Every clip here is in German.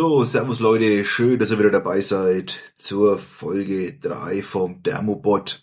So, servus Leute, schön, dass ihr wieder dabei seid zur Folge 3 vom Thermobot.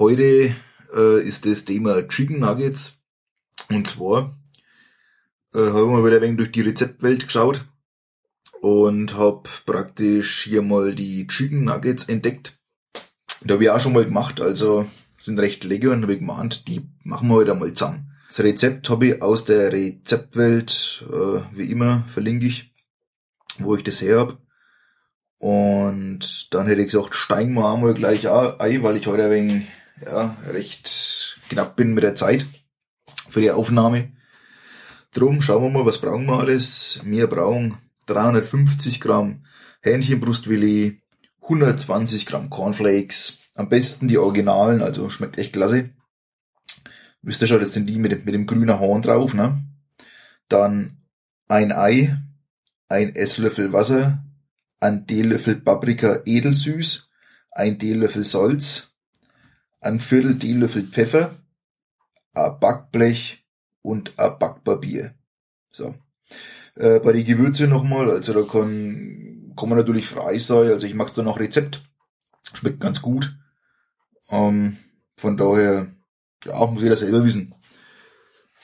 Heute äh, ist das Thema Chicken Nuggets. Und zwar äh, habe ich mal wieder ein wenig durch die Rezeptwelt geschaut und habe praktisch hier mal die Chicken Nuggets entdeckt. Da habe ich auch schon mal gemacht, also sind recht lecker und habe ich gemeint, die machen wir heute mal zusammen. Das Rezept habe ich aus der Rezeptwelt, äh, wie immer verlinke ich wo ich das her hab. Und dann hätte ich gesagt, steigen wir einmal gleich ein, weil ich heute ein wenig, ja, recht knapp bin mit der Zeit für die Aufnahme. Drum schauen wir mal, was brauchen wir alles. Wir brauchen 350 Gramm Hähnchenbrustfilet, 120 Gramm Cornflakes, am besten die Originalen, also schmeckt echt klasse. Wisst ihr schon, das sind die mit, mit dem grünen Horn drauf, ne? Dann ein Ei, ein Esslöffel Wasser, ein Teelöffel Paprika edelsüß, ein Teelöffel Salz, ein Viertel Teelöffel Pfeffer, ein Backblech und ein Backpapier. So. Äh, bei den Gewürze nochmal, also da kann, kann man natürlich frei sein, also ich mag's da noch Rezept. Schmeckt ganz gut. Ähm, von daher, ja, muss jeder selber wissen.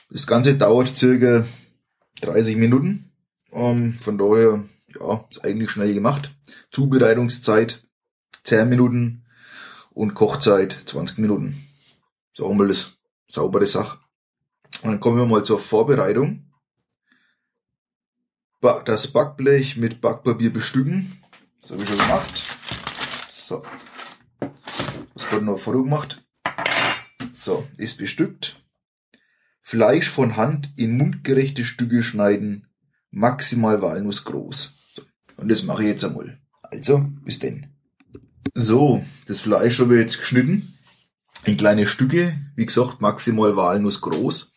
Das Ganze dauert circa 30 Minuten. Ähm, von daher, ja, ist eigentlich schnell gemacht. Zubereitungszeit 10 Minuten und Kochzeit 20 Minuten. So mal das saubere Sache. Und dann kommen wir mal zur Vorbereitung. Das Backblech mit Backpapier bestücken. Das habe ich schon gemacht. So. Das gerade noch vorher gemacht. So, ist bestückt. Fleisch von Hand in mundgerechte Stücke schneiden maximal Walnuss groß. So. Und das mache ich jetzt einmal. Also, bis denn. So, das Fleisch habe ich jetzt geschnitten. In kleine Stücke. Wie gesagt, maximal Walnuss groß.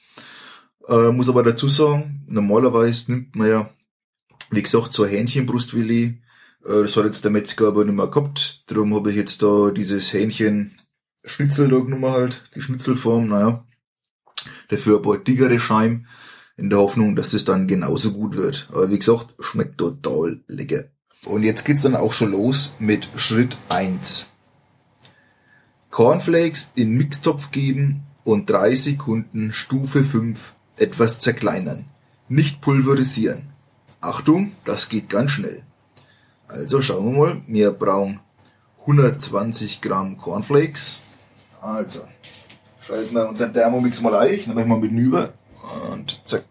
Äh, muss aber dazu sagen, normalerweise nimmt man ja, wie gesagt, so Hähnchenbrustfilet. Äh, das hat jetzt der Metzger aber nicht mehr gehabt. Darum habe ich jetzt da dieses Hähnchen Schnitzel da genommen halt. Die Schnitzelform, naja. Dafür ein paar dickere Scheiben in der Hoffnung, dass es dann genauso gut wird. Aber wie gesagt, schmeckt total lecker. Und jetzt geht's dann auch schon los mit Schritt 1. Cornflakes in Mixtopf geben und drei Sekunden Stufe 5 etwas zerkleinern. Nicht pulverisieren. Achtung, das geht ganz schnell. Also schauen wir mal. Wir brauchen 120 Gramm Cornflakes. Also, schalten wir unseren Thermomix mal ein. Ich nehme mal mit über. Und zack.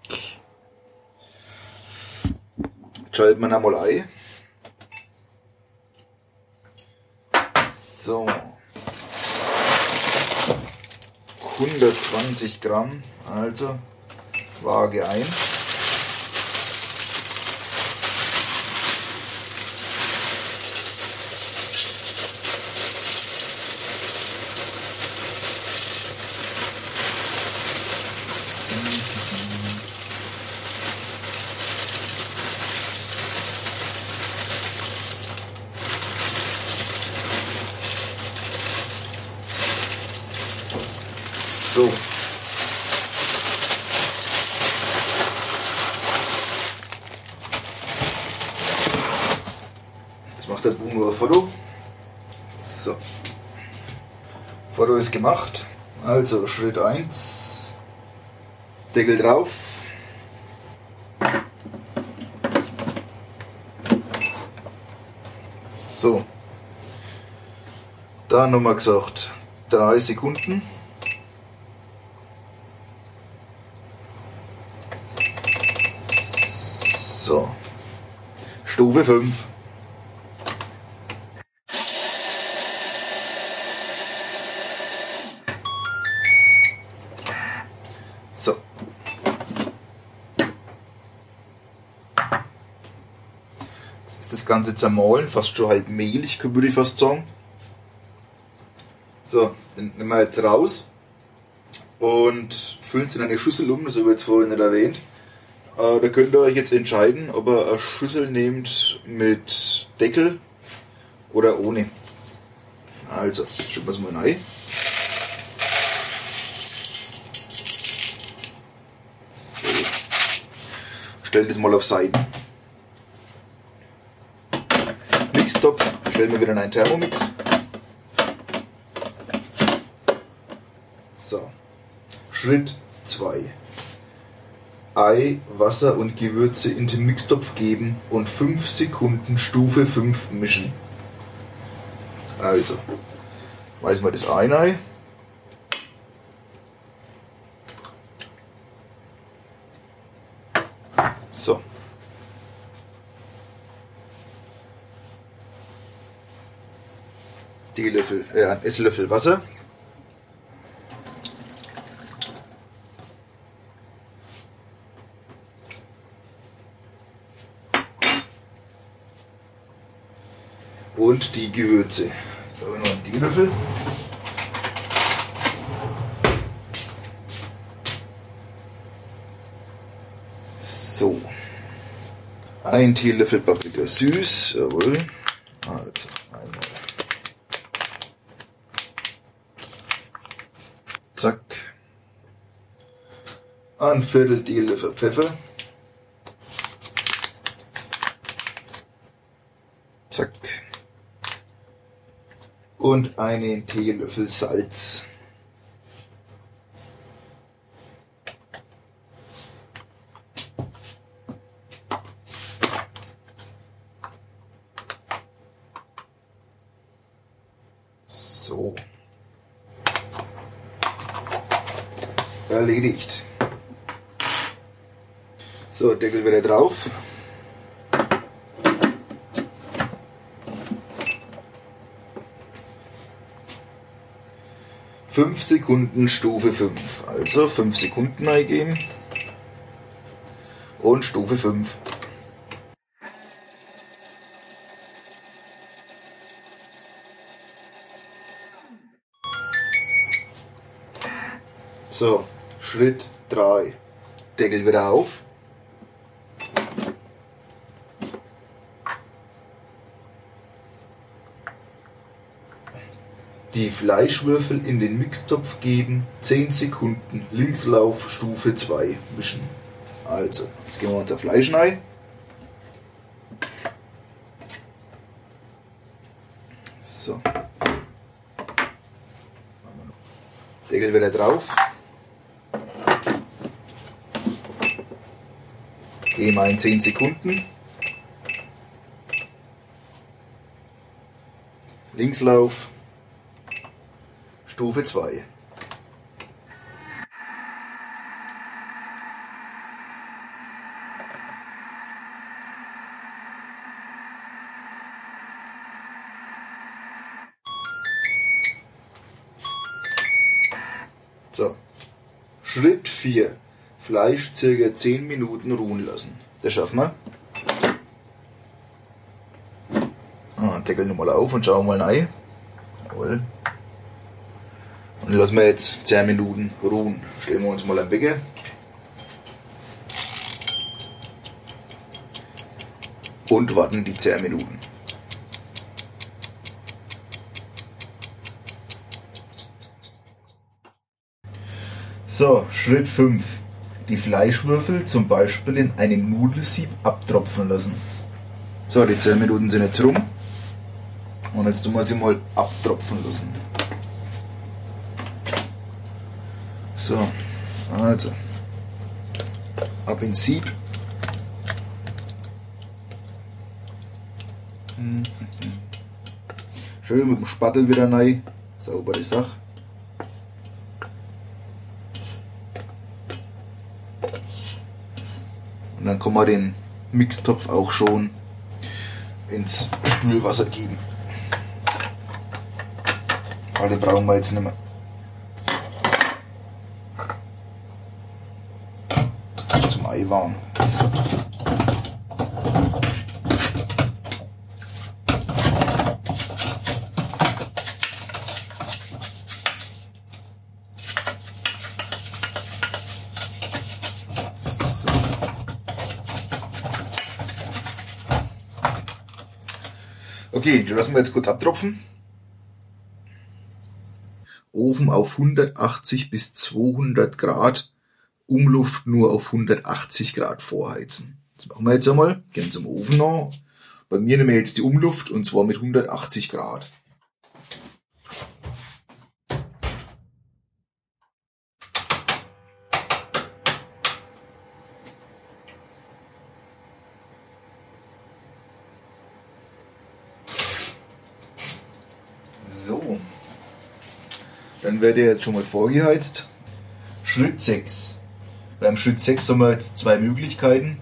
Jetzt schalten wir einmal ein. So. 120 Gramm, also Waage ein. So. Jetzt macht der Boom nur ein Foto. So. Foto ist gemacht. Also Schritt 1. Deckel drauf. So. Da nochmal gesagt, drei Sekunden. So. Stufe 5. So. Jetzt ist das Ganze zermahlen, fast schon halb mehlig, würde ich fast sagen. So, dann nehmen wir jetzt raus und füllen es in eine Schüssel um, das habe ich jetzt vorhin nicht erwähnt. Äh, da könnt ihr euch jetzt entscheiden, ob ihr eine Schüssel nehmt mit Deckel oder ohne. Also, schauen wir es mal rein. So. Stellen das mal auf Seiten. Mixtopf stellen wir wieder in einen Thermomix. So, Schritt 2. Ei, Wasser und Gewürze in den Mixtopf geben und 5 Sekunden Stufe 5 mischen. Also, weiß mal das Ei. So. Teelöffel, äh, ein Esslöffel Wasser. Und die Gewürze. Da noch einen Teelöffel. So. Ein Teelöffel Paprika süß. Jawohl. Also, einmal. Zack. Ein Viertel Teelöffel Pfeffer. Zack. Und einen Teelöffel Salz. So. Erledigt. So, Deckel wieder drauf. Fünf Sekunden Stufe 5. Also 5 Sekunden eingeben. Und Stufe 5. So, Schritt 3. Deckel wieder auf. Die Fleischwürfel in den Mixtopf geben, 10 Sekunden Linkslauf Stufe 2 mischen. Also, jetzt gehen wir unser Fleisch rein. So. Deckel wieder drauf. Gehen wir in 10 Sekunden. Linkslauf. Stufe 2. So. Schritt 4. Fleisch circa 10 Minuten ruhen lassen. Das schaffen wir. Ah, Deckel nochmal auf und schauen mal rein. Und lassen wir jetzt 10 Minuten ruhen. Stellen wir uns mal am Wecker. Und warten die 10 Minuten. So, Schritt 5. Die Fleischwürfel zum Beispiel in einem Nudelsieb abtropfen lassen. So, die 10 Minuten sind jetzt rum. Und jetzt tun wir sie mal abtropfen lassen. So, also. Ab ins Sieb. Schön mit dem Spattel wieder rein. Saubere Sache. Und dann kann man den Mixtopf auch schon ins Spülwasser geben. Den brauchen wir jetzt nicht mehr. Zum Ei warm. Okay, die lassen wir jetzt kurz abtropfen. Ofen auf 180 bis 200 Grad, Umluft nur auf 180 Grad vorheizen. Das machen wir jetzt einmal. Gehen zum Ofen noch, Bei mir nehmen wir jetzt die Umluft und zwar mit 180 Grad. So. Dann wird er jetzt schon mal vorgeheizt. Schritt 6. Beim Schritt 6 haben wir zwei Möglichkeiten,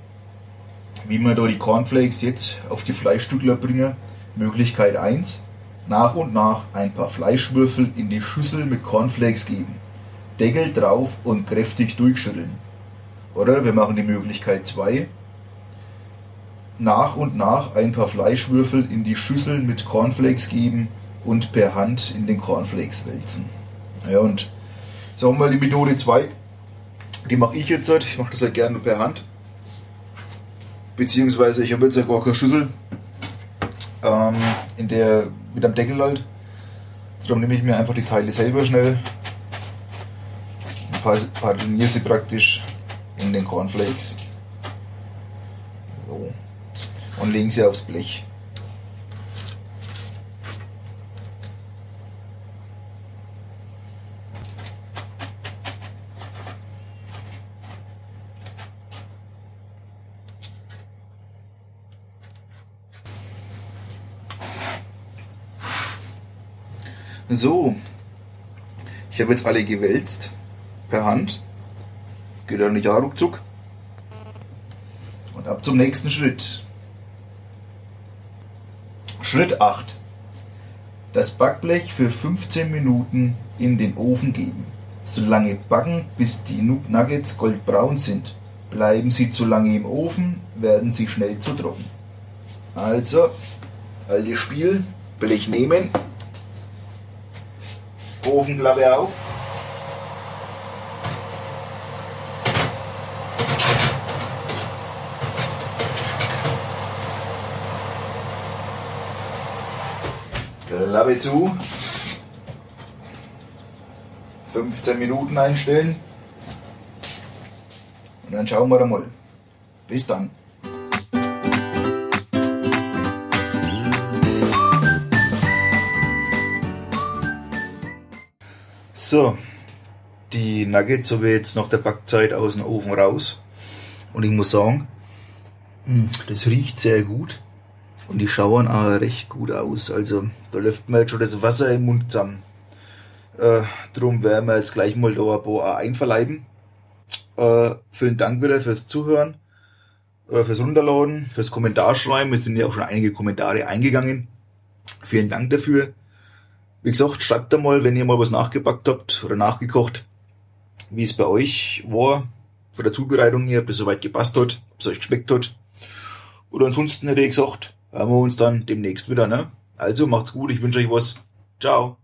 wie wir da die Cornflakes jetzt auf die Fleischstückler bringen. Möglichkeit 1. Nach und nach ein paar Fleischwürfel in die Schüssel mit Cornflakes geben. Deckel drauf und kräftig durchschütteln. Oder wir machen die Möglichkeit 2. Nach und nach ein paar Fleischwürfel in die Schüssel mit Cornflakes geben und per Hand in den Cornflakes wälzen. Ja, und sagen wir die Methode 2, die mache ich jetzt halt. Ich mache das halt gerne per Hand. Beziehungsweise ich habe jetzt ja gar keine Schüssel, ähm, in der mit einem Deckel halt. Darum nehme ich mir einfach die Teile selber schnell, partiniere sie praktisch in den Cornflakes. So. Und legen sie aufs Blech. So, ich habe jetzt alle gewälzt per Hand. Geht ja nicht ruckzuck. Und ab zum nächsten Schritt. Schritt 8. Das Backblech für 15 Minuten in den Ofen geben. So lange backen, bis die Nuggets goldbraun sind. Bleiben sie zu lange im Ofen, werden sie schnell zu trocken. Also, altes Spiel, Blech nehmen, Ofenklappe auf. Klappe zu. 15 Minuten einstellen. Und dann schauen wir mal. Bis dann. So, die Nuggets habe ich jetzt nach der Backzeit aus dem Ofen raus. Und ich muss sagen, hm, das riecht sehr gut. Und die schauen auch recht gut aus. Also da läuft mir jetzt schon das Wasser im Mund zusammen. Äh, drum werden wir jetzt gleich mal da ein paar einverleiben. Äh, vielen Dank wieder fürs Zuhören, äh, fürs Runterladen, fürs Kommentarschreiben. Es sind ja auch schon einige Kommentare eingegangen. Vielen Dank dafür. Wie gesagt, schreibt da mal, wenn ihr mal was nachgebackt habt oder nachgekocht, wie es bei euch war, von der Zubereitung her, bis soweit gepasst hat, ob es euch geschmeckt hat. Oder ansonsten hätte ich gesagt, hören wir uns dann demnächst wieder, ne? Also macht's gut, ich wünsche euch was. Ciao.